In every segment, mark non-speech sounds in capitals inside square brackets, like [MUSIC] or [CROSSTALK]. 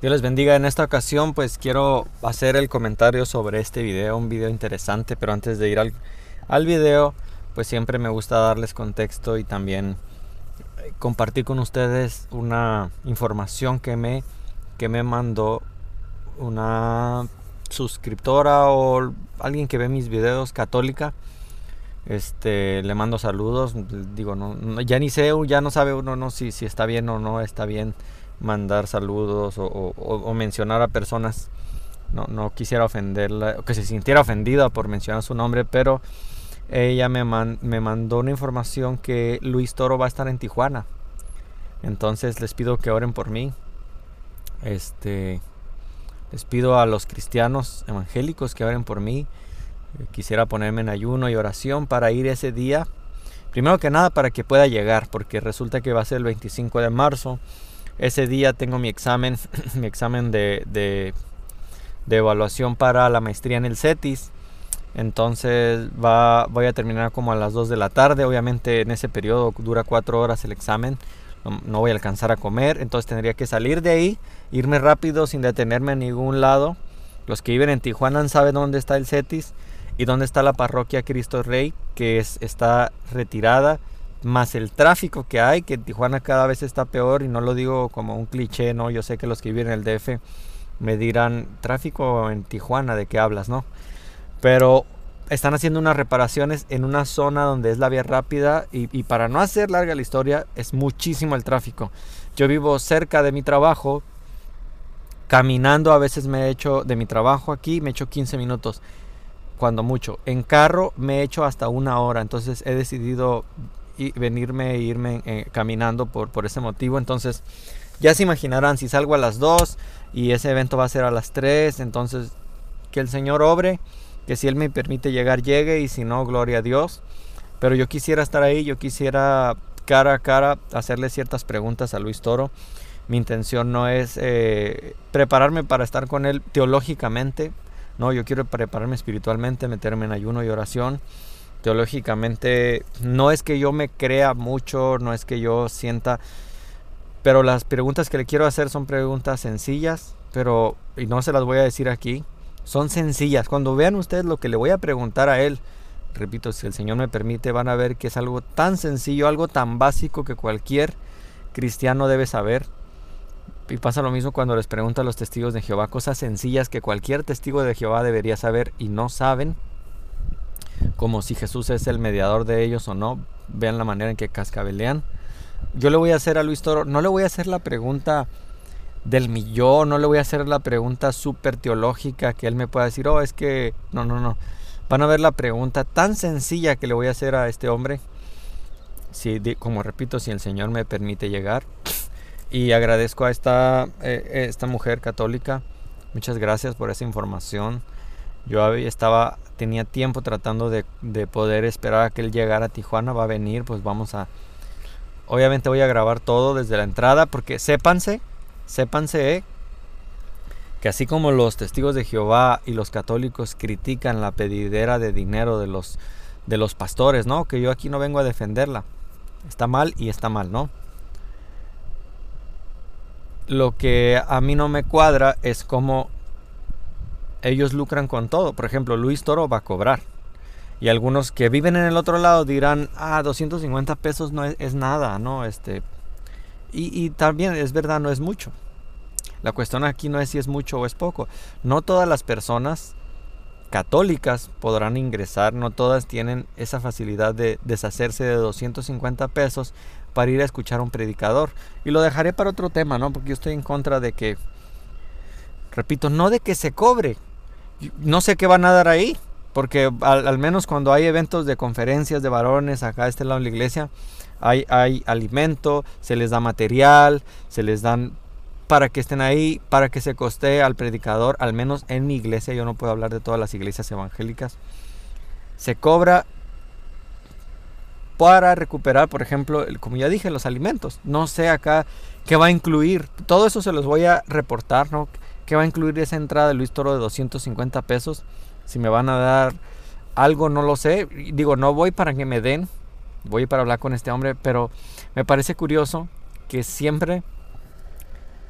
Dios les bendiga. En esta ocasión pues quiero hacer el comentario sobre este video, un video interesante, pero antes de ir al, al video pues siempre me gusta darles contexto y también eh, compartir con ustedes una información que me, que me mandó una suscriptora o alguien que ve mis videos católica. Este, le mando saludos, digo, no, ya ni sé, ya no sabe uno no si, si está bien o no está bien mandar saludos o, mencionar a personas. No, no quisiera ofenderla, que se sintiera ofendida por mencionar su nombre, pero ella me, me mandó una información que Luis Toro va a estar en Tijuana. Entonces les pido que oren por mí. Este, les pido a los cristianos evangélicos que oren por mí. Quisiera ponerme en ayuno y oración para ir ese día. Primero que nada para que pueda llegar, porque resulta que va a ser el 25 de marzo ese día tengo mi examen, [LAUGHS] mi examen de, de, evaluación para la maestría en el CETIS. Entonces va, voy a terminar como a las 2 de la tarde. Obviamente en ese periodo dura 4 horas el examen. No, voy a alcanzar a comer. Entonces tendría que salir de ahí, irme rápido sin detenerme a ningún lado. Los que viven en Tijuana saben dónde está el CETIS y dónde está la parroquia Cristo Rey, que es, está retirada más el tráfico que hay, que Tijuana cada vez está peor y no lo digo como un cliché, ¿no? Yo sé que los que viven en el DF me dirán, tráfico en Tijuana, ¿de qué hablas, no? Pero están haciendo unas reparaciones en una zona donde es la vía rápida y, y para no hacer larga la historia, es muchísimo el tráfico. Yo vivo cerca de mi trabajo, caminando a veces me he hecho de mi trabajo aquí, me he hecho 15 minutos cuando mucho. En carro me he hecho hasta una hora, entonces he decidido y venirme e irme eh, caminando por, por ese motivo. Entonces, ya se imaginarán, si salgo a las 2 y ese evento va a ser a las 3, entonces que el Señor obre, que si Él me permite llegar, llegue y si no, gloria a Dios. Pero yo quisiera estar ahí, yo quisiera cara a cara hacerle ciertas preguntas a Luis Toro. Mi intención no es eh, prepararme para estar con Él teológicamente, no, yo quiero prepararme espiritualmente, meterme en ayuno y oración teológicamente no es que yo me crea mucho, no es que yo sienta, pero las preguntas que le quiero hacer son preguntas sencillas, pero y no se las voy a decir aquí, son sencillas. Cuando vean ustedes lo que le voy a preguntar a él, repito, si el Señor me permite, van a ver que es algo tan sencillo, algo tan básico que cualquier cristiano debe saber. Y pasa lo mismo cuando les pregunto a los testigos de Jehová cosas sencillas que cualquier testigo de Jehová debería saber y no saben como si Jesús es el mediador de ellos o no. Vean la manera en que cascabelean. Yo le voy a hacer a Luis Toro, no le voy a hacer la pregunta del millón, no le voy a hacer la pregunta súper teológica que él me pueda decir, oh, es que, no, no, no. Van a ver la pregunta tan sencilla que le voy a hacer a este hombre. Si, como repito, si el Señor me permite llegar. Y agradezco a esta, eh, esta mujer católica. Muchas gracias por esa información. Yo estaba, tenía tiempo tratando de, poder esperar a que él llegara a Tijuana. Va a venir, pues vamos a... Obviamente voy a grabar todo desde la entrada porque sépanse, sépanse eh, que así como los testigos de Jehová y los católicos critican la pedidera de dinero de los, de los pastores, ¿no? Que yo aquí no vengo a defenderla. Está mal y está mal, ¿no? Lo que a mí no me cuadra es cómo ellos lucran con todo. Por ejemplo, Luis Toro va a cobrar. Y algunos que viven en el otro lado dirán, ah, 250 pesos no es, nada, ¿no? Este, y, también es verdad, no es mucho. La cuestión aquí no es si es mucho o es poco. No todas las personas católicas podrán ingresar, no todas tienen esa facilidad de deshacerse de 250 pesos para ir a escuchar a un predicador. Y lo dejaré para otro tema, ¿no? Porque yo estoy en contra de que, repito, no de que se cobre, no sé qué van a dar ahí, porque al, menos cuando hay eventos de conferencias de varones acá a este lado de la iglesia, hay, hay alimento, se les da material, se les dan para que estén ahí, para que se costee al predicador, al menos en mi iglesia, yo no puedo hablar de todas las iglesias evangélicas, se cobra para recuperar, por ejemplo, como ya dije, los alimentos. No sé acá qué va a incluir. Todo eso se los voy a reportar, ¿no? ¿Qué va a incluir esa entrada de Luis Toro de 250 pesos? Si me van a dar algo, no lo sé. Digo, no voy para que me den, voy para hablar con este hombre, pero me parece curioso que siempre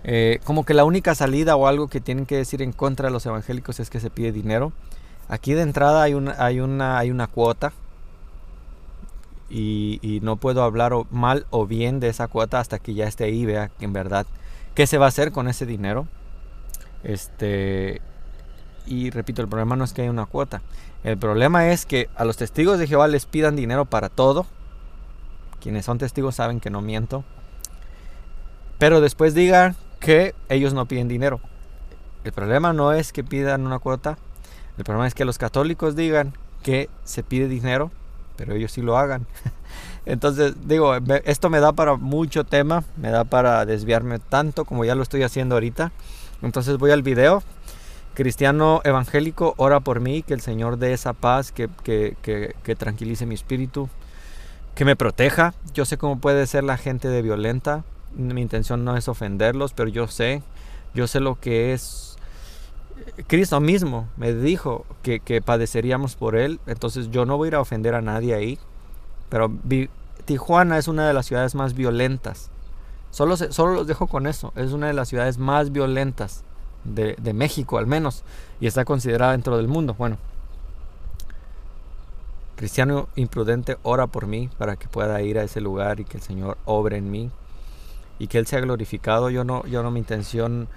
eh, como que la única salida o algo que tienen que decir en contra de los evangélicos es que se pide dinero. Aquí de entrada hay una, hay una, hay una cuota y, no puedo hablar mal o bien de esa cuota hasta que ya esté ahí, vea en verdad qué se va a hacer con ese dinero. Este, y repito, el problema no es que haya una cuota. El problema es que a los testigos de Jehová les pidan dinero para todo. Quienes son testigos saben que no miento. Pero después digan que ellos no piden dinero. El problema no es que pidan una cuota. El problema es que los católicos digan que se pide dinero pero ellos sí lo hagan. [LAUGHS] Entonces, digo, esto me da para mucho tema, me da para desviarme tanto como ya lo estoy haciendo ahorita. Entonces voy al video. Cristiano evangélico, ora por mí, que el Señor dé esa paz, que, que, que, tranquilice mi espíritu, que me proteja. Yo sé cómo puede ser la gente de violenta. Mi intención no es ofenderlos, pero yo sé, yo sé lo que es Cristo mismo me dijo que, padeceríamos por Él, entonces yo no voy a ofender a nadie ahí, pero Tijuana es una de las ciudades más violentas. Solo, solo los dejo con eso, es una de las ciudades más violentas de, de México al menos, y está considerada dentro del mundo. Bueno, cristiano imprudente, ora por mí para que pueda ir a ese lugar y que el Señor obre en mí y que Él sea glorificado. Yo no, yo no mi intención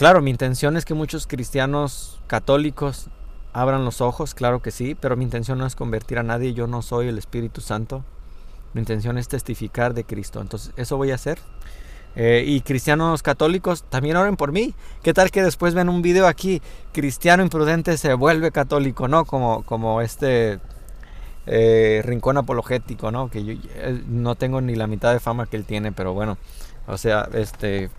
Claro, mi intención es que muchos cristianos católicos abran los ojos, claro que sí, pero mi intención no es convertir a nadie, yo no soy el Espíritu Santo. Mi intención es testificar de Cristo, entonces eso voy a hacer. Eh, y cristianos católicos también oren por mí. ¿Qué tal que después ven un video aquí, cristiano imprudente se vuelve católico, ¿no? Como, como este eh, rincón apologético, ¿no? Que yo eh, no tengo ni la mitad de fama que él tiene, pero bueno, o sea, este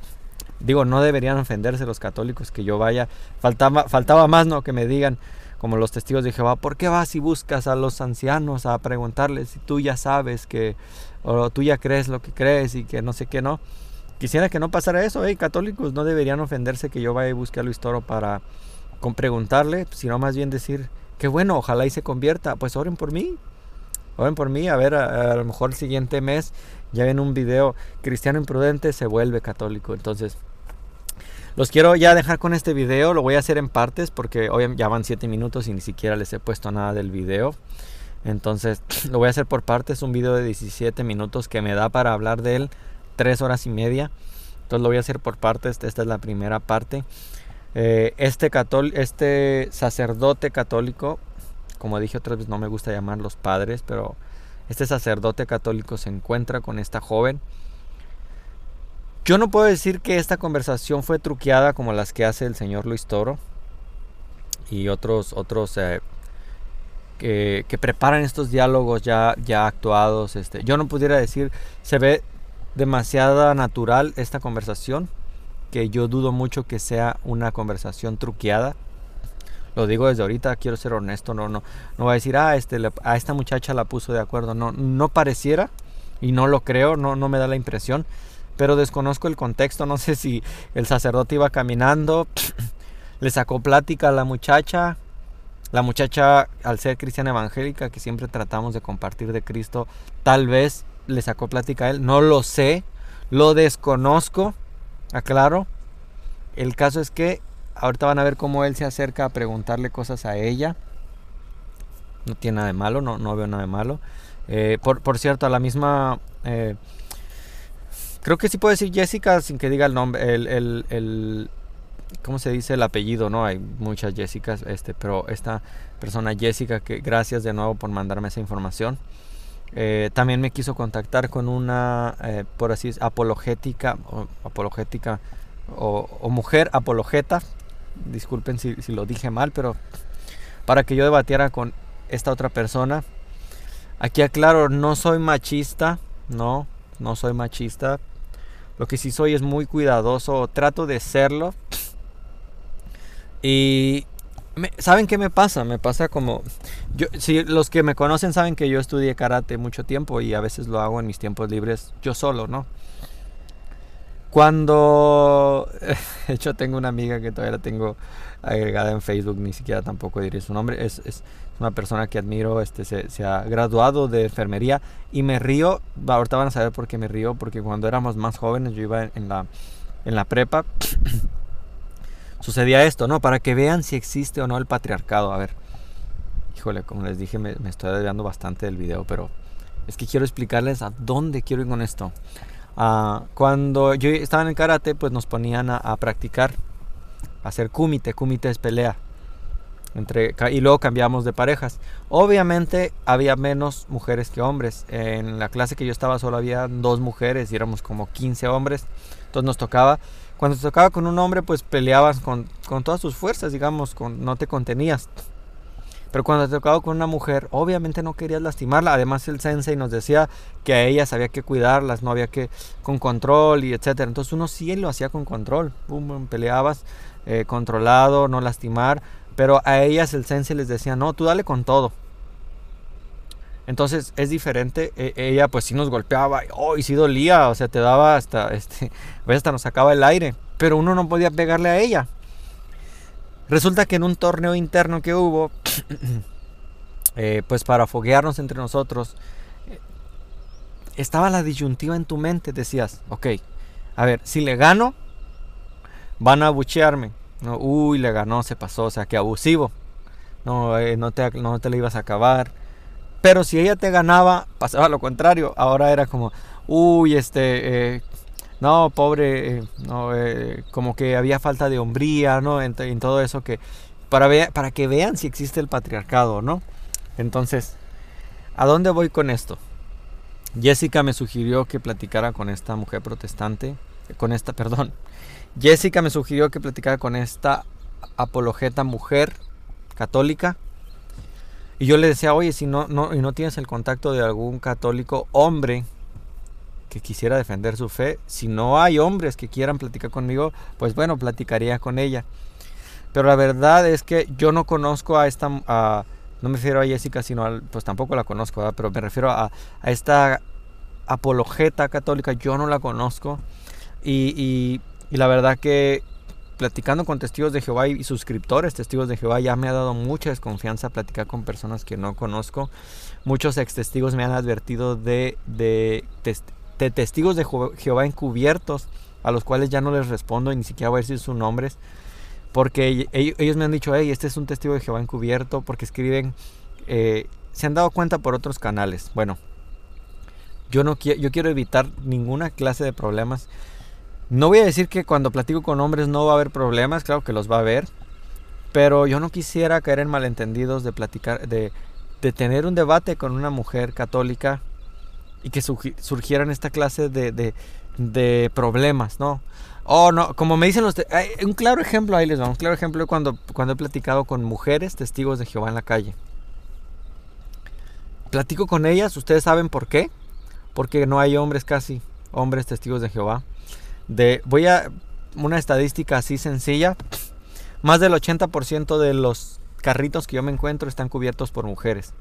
Digo, no deberían ofenderse los católicos que yo vaya. Faltaba, faltaba más, ¿no? Que me digan, como los testigos de Jehová, ¿por qué vas y buscas a los ancianos a preguntarles si tú ya sabes que, o tú ya crees lo que crees y que no sé qué, no? Quisiera que no pasara eso, ¿eh? Católicos no deberían ofenderse que yo vaya y busque a Luis Toro para con preguntarle, sino más bien decir, qué bueno, ojalá y se convierta, pues oren por mí, oren por mí, a ver, a, a lo mejor el siguiente mes ya ven un video, cristiano imprudente se vuelve católico, entonces los quiero ya dejar con este video, lo voy a hacer en partes porque hoy ya van 7 minutos y ni siquiera les he puesto nada del video. Entonces [CLEARS THROAT] lo voy a hacer por partes, un video de 17 minutos que me da para hablar de él 3 horas y media. Entonces lo voy a hacer por partes, esta es la primera parte. Eh, este, este sacerdote católico, como dije otra vez, no me gusta llamar los padres, pero este sacerdote católico se encuentra con esta joven yo no puedo decir que esta conversación fue truqueada como las que hace el señor Luis Toro y otros, otros eh, que, preparan estos diálogos ya, ya actuados. Este, yo no pudiera decir, se ve demasiada natural esta conversación, que yo dudo mucho que sea una conversación truqueada. Lo digo desde ahorita, quiero ser honesto, no, no, no a decir, ah, este, a esta muchacha la puso de acuerdo. No, no pareciera y no lo creo, no, no me da la impresión pero desconozco el contexto, no sé si el sacerdote iba caminando, [CLEARS THROAT] le sacó plática a la muchacha, la muchacha al ser cristiana evangélica, que siempre tratamos de compartir de Cristo, tal vez le sacó plática a él, no lo sé, lo desconozco, aclaro. El caso es que ahorita van a ver cómo él se acerca a preguntarle cosas a ella. No tiene nada de malo, no, no veo nada de malo. Eh, por, por, cierto, a la misma eh, Creo que sí puedo decir Jessica sin que diga el nombre, el, el, ¿cómo se dice el apellido? No, hay muchas Jessicas, este, pero esta persona Jessica, que gracias de nuevo por mandarme esa información. Eh, también me quiso contactar con una, eh, por así decirlo, apologética, o, apologética, o, mujer apologeta. Disculpen si, si lo dije mal, pero para que yo debatiera con esta otra persona. Aquí aclaro, no soy machista, no, no soy machista, lo que sí soy es muy cuidadoso, trato de serlo. Y ¿saben qué me pasa? Me pasa como yo si los que me conocen saben que yo estudié karate mucho tiempo y a veces lo hago en mis tiempos libres yo solo, ¿no? Cuando [LAUGHS] de hecho tengo una amiga que todavía la tengo agregada en Facebook, ni siquiera tampoco diré su nombre, es, es una persona que admiro, este, se, ha graduado de enfermería y me río, ahorita van a saber por qué me río, porque cuando éramos más jóvenes yo iba en, la en la prepa, [CLEARS THROAT] sucedía esto, ¿no? Para que vean si existe o no el patriarcado. A ver, híjole, como les dije, me, estoy desviando bastante del video, pero es que quiero explicarles a dónde quiero ir con esto. Ah, cuando yo estaba en el karate, pues nos ponían a, a practicar, a hacer kumite. Kumite es pelea. Entre, y luego cambiamos de parejas. Obviamente había menos mujeres que hombres. En la clase que yo estaba solo había dos mujeres y éramos como 15 hombres. Entonces nos tocaba, cuando te tocaba con un hombre, pues peleabas con, con todas tus fuerzas, digamos, con, no te contenías. Pero cuando te tocaba con una mujer, obviamente no querías lastimarla. Además el sensei nos decía que a ellas había que cuidarlas, no había que con control y etcétera. Entonces uno sí lo hacía con control. peleabas eh, controlado, no lastimar pero a ellas el sensei les decía, no, tú dale con todo. Entonces es diferente. E, ella pues sí nos golpeaba. Oh, y sí dolía. O sea, te daba hasta, [LAUGHS] este, hasta nos sacaba el aire. Pero uno no podía pegarle a ella. Resulta que en un torneo interno que hubo, [CLEARS THROAT] eh, pues para foguearnos entre nosotros, estaba la disyuntiva en tu mente. Decías, ok, a ver, si le gano, van a abuchearme. No, uy, le ganó, se pasó, o sea, que abusivo. No, eh, no, te, no te le ibas a acabar. Pero si ella te ganaba, pasaba lo contrario. Ahora era como, uy, este, eh, no, pobre, eh, no, como que había falta de hombría, ¿no? En, todo eso que, para, para que vean si existe el patriarcado, ¿no? Entonces, ¿a dónde voy con esto? Jessica me sugirió que platicara con esta mujer protestante, con esta, [LAUGHS] perdón, Jessica me sugirió que platicara con esta apologeta mujer católica. Y yo le decía, oye, si no, no, y no tienes el contacto de algún católico hombre que quisiera defender su fe, si no hay hombres que quieran platicar conmigo, pues bueno, platicaría con ella. Pero la verdad es que yo no conozco a esta, no me refiero a Jessica, sino al, pues tampoco la conozco, pero me refiero a, esta apologeta católica, yo no la conozco. y la verdad que platicando con testigos de Jehová y suscriptores testigos de Jehová ya me ha dado mucha desconfianza platicar con personas que no conozco. Muchos ex testigos me han advertido de, de, testigos de Jehová encubiertos a los cuales ya no les respondo y ni siquiera voy a decir sus nombres. Porque ellos me han dicho, hey, este es un testigo de Jehová encubierto porque escriben, eh, se han dado cuenta por otros canales. Bueno, yo, no quiero, yo quiero evitar ninguna clase de problemas no voy a decir que cuando platico con hombres no va a haber problemas, claro que los va a haber, pero yo no quisiera caer en malentendidos de platicar, de, tener un debate con una mujer católica y que surgieran esta clase de, problemas, ¿no? Oh, no, como me dicen los... un claro ejemplo, ahí les va, un claro ejemplo cuando, cuando he platicado con mujeres testigos de Jehová en la calle. Platico con ellas, ustedes saben por qué. Porque no hay hombres casi, hombres testigos de Jehová de voy a una estadística así sencilla, más del 80% de los carritos que yo me encuentro están cubiertos por mujeres.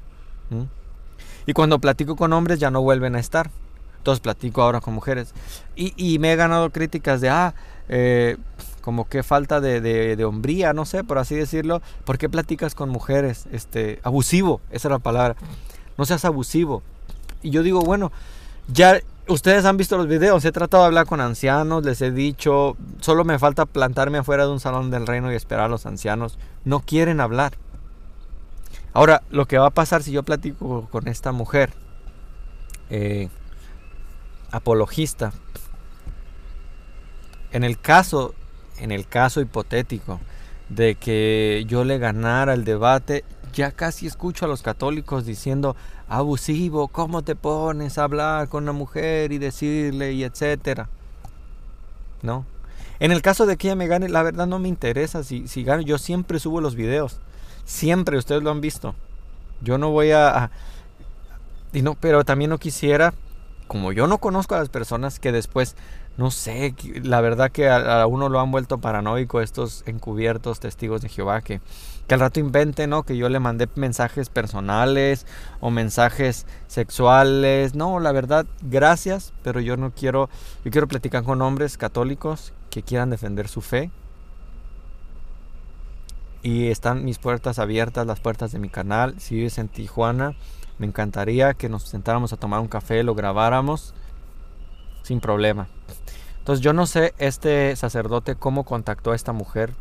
Y cuando platico con hombres ya no vuelven a estar. Entonces platico ahora con mujeres. Y, me he ganado críticas de, ah, eh, como que falta de, de, hombría, no sé, por así decirlo. ¿Por qué platicas con mujeres? Este, abusivo, esa es la palabra. No seas abusivo. Y yo digo, bueno, ya ustedes han visto los videos, he tratado de hablar con ancianos, les he dicho, solo me falta plantarme afuera de un salón del reino y esperar a los ancianos. No quieren hablar. Ahora, lo que va a pasar si yo platico con esta mujer, eh, apologista, en el caso, en el caso hipotético de que yo le ganara el debate, ya casi escucho a los católicos diciendo, abusivo, ¿cómo te pones a hablar con una mujer y decirle y etcétera? ¿No? En el caso de que ella me gane, la verdad no me interesa si, si gano. Yo siempre subo los videos. Siempre, ustedes lo han visto. Yo no voy a, y no, pero también no quisiera, como yo no conozco a las personas que después, no sé, la verdad que a, uno lo han vuelto paranoico estos encubiertos testigos de Jehová que que al rato invente, ¿no? Que yo le mandé mensajes personales o mensajes sexuales. No, la verdad, gracias, pero yo no quiero, yo quiero platicar con hombres católicos que quieran defender su fe. Y están mis puertas abiertas, las puertas de mi canal. Si vives en Tijuana, me encantaría que nos sentáramos a tomar un café, lo grabáramos sin problema. Entonces yo no sé este sacerdote cómo contactó a esta mujer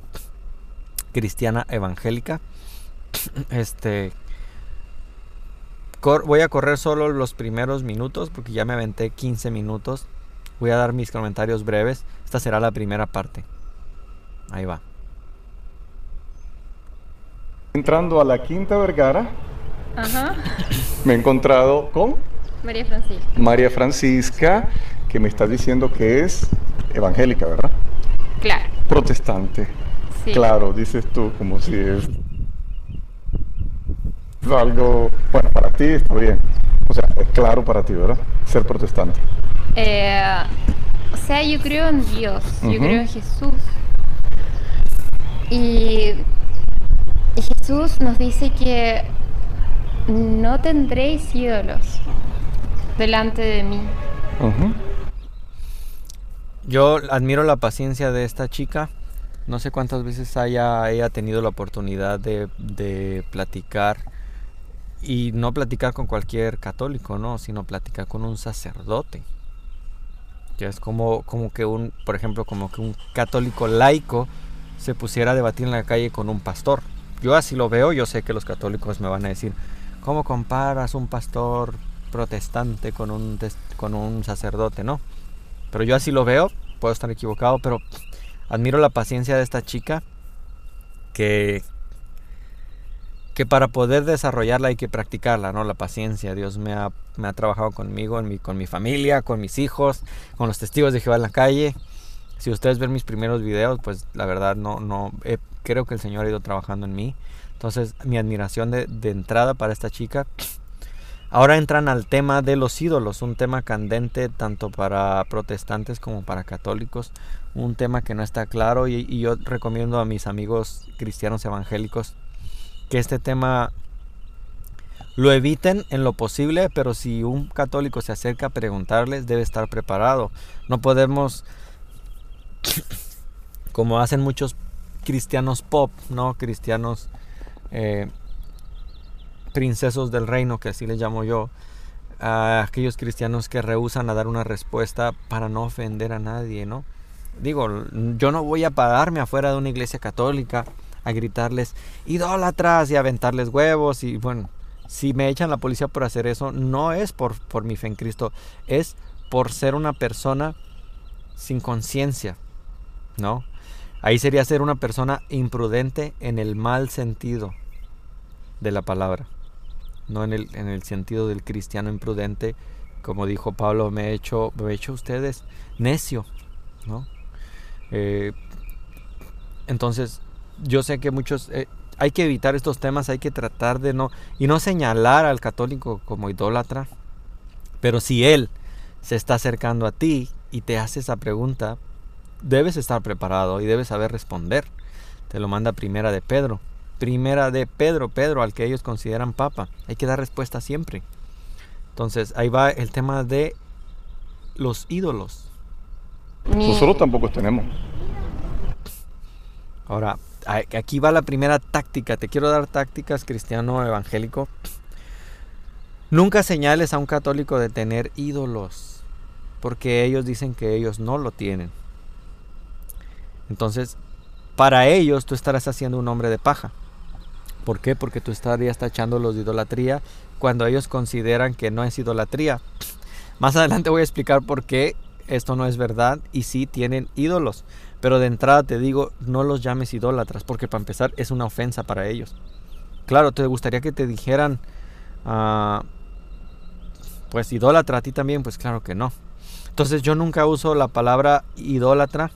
cristiana evangélica. [CLEARS THROAT] Este voy a correr solo los primeros minutos porque ya me aventé 15 minutos. Voy a dar mis comentarios breves. Esta será la primera parte. Ahí va. Entrando a la Quinta Vergara, me he encontrado con María Francisca. María Francisca, que me está diciendo que es evangélica, ¿verdad? Claro. Protestante. Sí. Claro, dices tú, como si es algo, bueno, para ti está bien. O sea, es claro para ti, ¿verdad? Ser protestante. Eh, o sea, yo creo en Dios, yo creo en Jesús. Y, Jesús nos dice que no tendréis ídolos delante de mí. Yo admiro la paciencia de esta chica. No sé cuántas veces haya ella tenido la oportunidad de, platicar y no platicar con cualquier católico, ¿no? Sino platicar con un sacerdote. Que es como, como que un, por ejemplo, como que un católico laico se pusiera a debatir en la calle con un pastor. Yo así lo veo, yo sé que los católicos me van a decir, ¿cómo comparas un pastor protestante con un, con un sacerdote? No. Pero yo así lo veo, puedo estar equivocado, pero admiro la paciencia de esta chica que que para poder desarrollarla hay que practicarla, ¿no? La paciencia. Dios me ha, me ha trabajado conmigo, en mi, con mi familia, con mis hijos, con los testigos de Jehová en la calle. Si ustedes ven mis primeros videos, pues la verdad no, no creo que el Señor ha ido trabajando en mí. Entonces, mi admiración de, de entrada para esta chica. Ahora entran al tema de los ídolos, un tema candente tanto para protestantes como para católicos, un tema que no está claro y, yo recomiendo a mis amigos cristianos evangélicos que este tema lo eviten en lo posible, pero si un católico se acerca a preguntarles, debe estar preparado. No podemos, como hacen muchos cristianos pop, ¿no? Cristianos eh, princesos del reino, que así les llamo yo, a aquellos cristianos que rehusan a dar una respuesta para no ofender a nadie, ¿no? Digo, yo no voy a pararme afuera de una iglesia católica a gritarles idólatras y aventarles huevos y bueno, si me echan la policía por hacer eso, no es por, por mi fe en Cristo, es por ser una persona sin conciencia, ¿no? Ahí sería ser una persona imprudente en el mal sentido de la palabra, no en el, en el sentido del cristiano imprudente, como dijo Pablo, me he hecho, me he hecho ustedes necio, ¿no? Eh, entonces, yo sé que muchos... Eh, hay que evitar estos temas, hay que tratar de no... Y no señalar al católico como idólatra. Pero si él se está acercando a ti y te hace esa pregunta, debes estar preparado y debes saber responder. Te lo manda primera de Pedro. Primera de Pedro, Pedro, al que ellos consideran papa. Hay que dar respuesta siempre. Entonces, ahí va el tema de los ídolos. Nosotros tampoco tenemos. Ahora, aquí va la primera táctica. Te quiero dar tácticas cristiano evangélico. Nunca señales a un católico de tener ídolos, porque ellos dicen que ellos no lo tienen. Entonces, para ellos tú estarás haciendo un hombre de paja. ¿Por qué? Porque tú estarías tachándolos de idolatría cuando ellos consideran que no es idolatría. Más adelante voy a explicar por qué esto no es verdad y sí tienen ídolos. Pero de entrada te digo, no los llames idólatras, porque para empezar es una ofensa para ellos. Claro, te gustaría que te dijeran, ah, pues idólatra a ti también, pues claro que no. Entonces yo nunca uso la palabra idólatra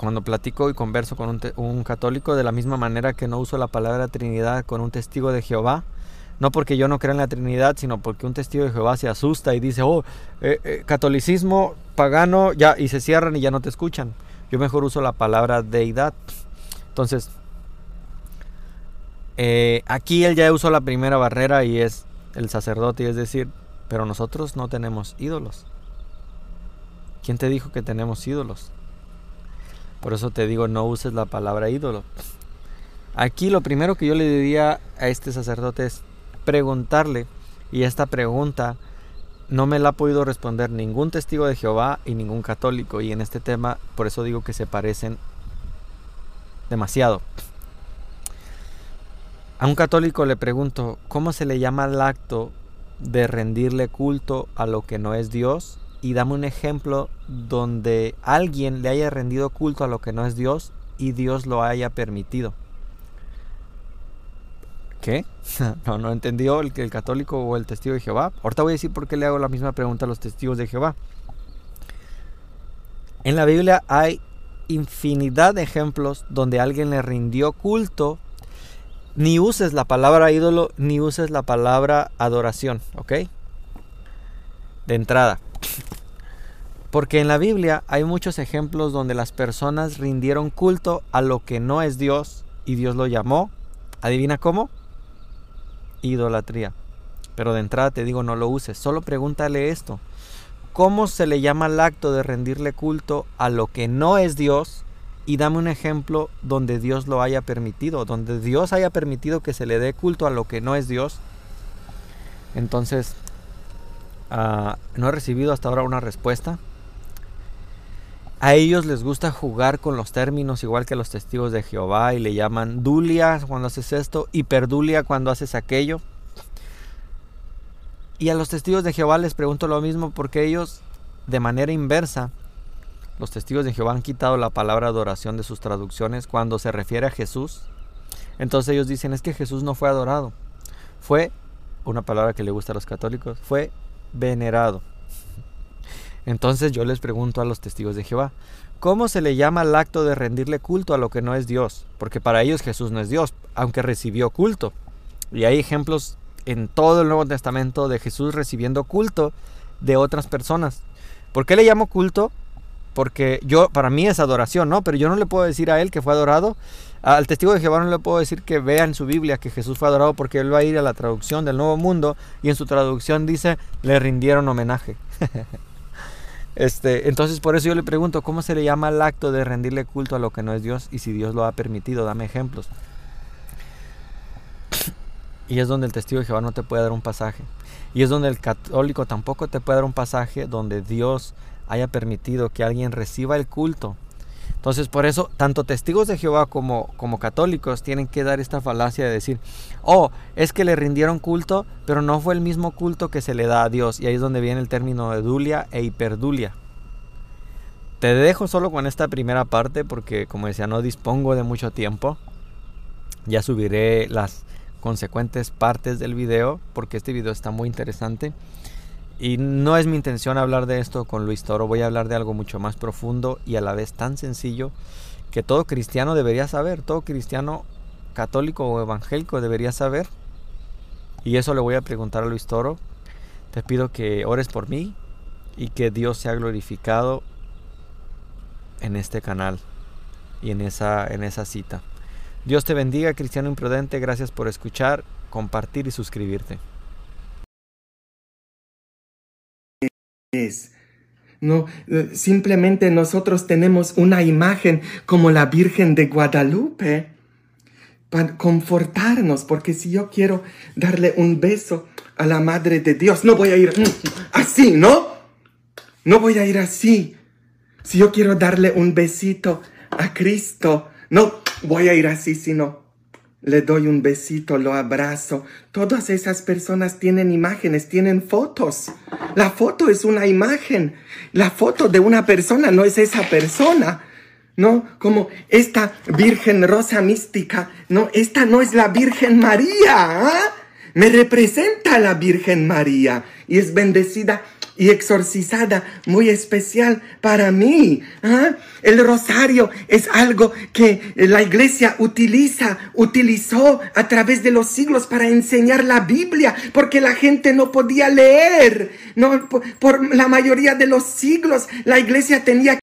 cuando platico y converso con un, católico de la misma manera que no uso la palabra Trinidad con un testigo de Jehová no porque yo no crea en la Trinidad, sino porque un testigo de Jehová se asusta y dice, oh, eh, eh, catolicismo pagano, ya, y se cierran y ya no te escuchan. Yo mejor uso la palabra deidad. Entonces, eh, aquí él ya usó la primera barrera y es el sacerdote, es decir, pero nosotros no tenemos ídolos. ¿Quién te dijo que tenemos ídolos? Por eso te digo, no uses la palabra ídolo. Aquí lo primero que yo le diría a este sacerdote es, preguntarle y esta pregunta no me la ha podido responder ningún testigo de Jehová y ningún católico. Y en este tema, por eso digo que se parecen demasiado. A un católico le pregunto, ¿cómo se le llama al acto de rendirle culto a lo que no es Dios? Y dame un ejemplo donde alguien le haya rendido culto a lo que no es Dios y Dios lo haya permitido. ¿Qué? [LAUGHS] no, no entendió el, el católico o el testigo de Jehová. Ahorita voy a decir por qué le hago la misma pregunta a los testigos de Jehová. En la Biblia hay infinidad de ejemplos donde alguien le rindió culto. Ni uses la palabra ídolo, ni uses la palabra adoración, ¿ok? De entrada. [LAUGHS] Porque en la Biblia hay muchos ejemplos donde las personas rindieron culto a lo que no es Dios y Dios lo llamó. ¿Adivina cómo? idolatría. Pero de entrada te digo, no lo uses. Solo pregúntale esto. ¿Cómo se le llama al acto de rendirle culto a lo que no es Dios? Y dame un ejemplo donde Dios lo haya permitido, donde Dios haya permitido que se le dé culto a lo que no es Dios. Entonces, ah, no he recibido hasta ahora una respuesta. A ellos les gusta jugar con los términos igual que los testigos de Jehová y le llaman dulia cuando haces esto, hiperdulia cuando haces aquello. Y a los testigos de Jehová les pregunto lo mismo porque ellos de manera inversa, los testigos de Jehová han quitado la palabra adoración de sus traducciones cuando se refiere a Jesús. Entonces ellos dicen es que Jesús no fue adorado, fue, una palabra que le gusta a los católicos, fue venerado. Entonces yo les pregunto a los testigos de Jehová, ¿cómo se le llama al acto de rendirle culto a lo que no es Dios? Porque para ellos Jesús no es Dios, aunque recibió culto. Y hay ejemplos en todo el Nuevo Testamento de Jesús recibiendo culto de otras personas. ¿Por qué le llamo culto? Porque yo, para mí es adoración, ¿no? Pero yo no le puedo decir a él que fue adorado. Al testigo de Jehová no le puedo decir que vea en su Biblia que Jesús fue adorado porque él va a ir a la traducción del Nuevo Mundo y en su traducción dice, le rindieron homenaje. [LAUGHS] Este, entonces por eso yo le pregunto, ¿cómo se le llama al acto de rendirle culto a lo que no es Dios? Y si Dios lo ha permitido, dame ejemplos. Y es donde el testigo de Jehová no te puede dar un pasaje. Y es donde el católico tampoco te puede dar un pasaje donde Dios haya permitido que alguien reciba el culto entonces, por eso, tanto testigos de Jehová como, como católicos tienen que dar esta falacia de decir, oh, es que le rindieron culto, pero no fue el mismo culto que se le da a Dios. Y ahí es donde viene el término de dulia e hiperdulia. Te dejo solo con esta primera parte porque, como decía, no dispongo de mucho tiempo. Ya subiré las consecuentes partes del video porque este video está muy interesante. Y no es mi intención hablar de esto con Luis Toro, voy a hablar de algo mucho más profundo y a la vez tan sencillo que todo cristiano debería saber, todo cristiano católico o evangélico debería saber. Y eso le voy a preguntar a Luis Toro. Te pido que ores por mí y que Dios sea glorificado en este canal y en esa, en esa cita. Dios te bendiga, cristiano imprudente. Gracias por escuchar, compartir y suscribirte. No, eh, simplemente nosotros tenemos una imagen como la Virgen de Guadalupe para confortarnos, porque si yo quiero darle un beso a la Madre de Dios, no voy a ir así, ¿no? No voy a ir así. Si yo quiero darle un besito a Cristo, no voy a ir así, sino le doy un besito, lo abrazo. Todas esas personas tienen imágenes, tienen fotos. La foto es una imagen. La foto de una persona no es esa persona. ¿No? Como esta Virgen Rosa mística. No, esta no es la Virgen María. ¿ah? Me representa la Virgen María y es bendecida y exorcizada muy especial para mí. ¿ah? El rosario es algo que la iglesia utiliza, utilizó a través de los siglos para enseñar la Biblia, porque la gente no podía leer. No, por, por la mayoría de los siglos la iglesia tenía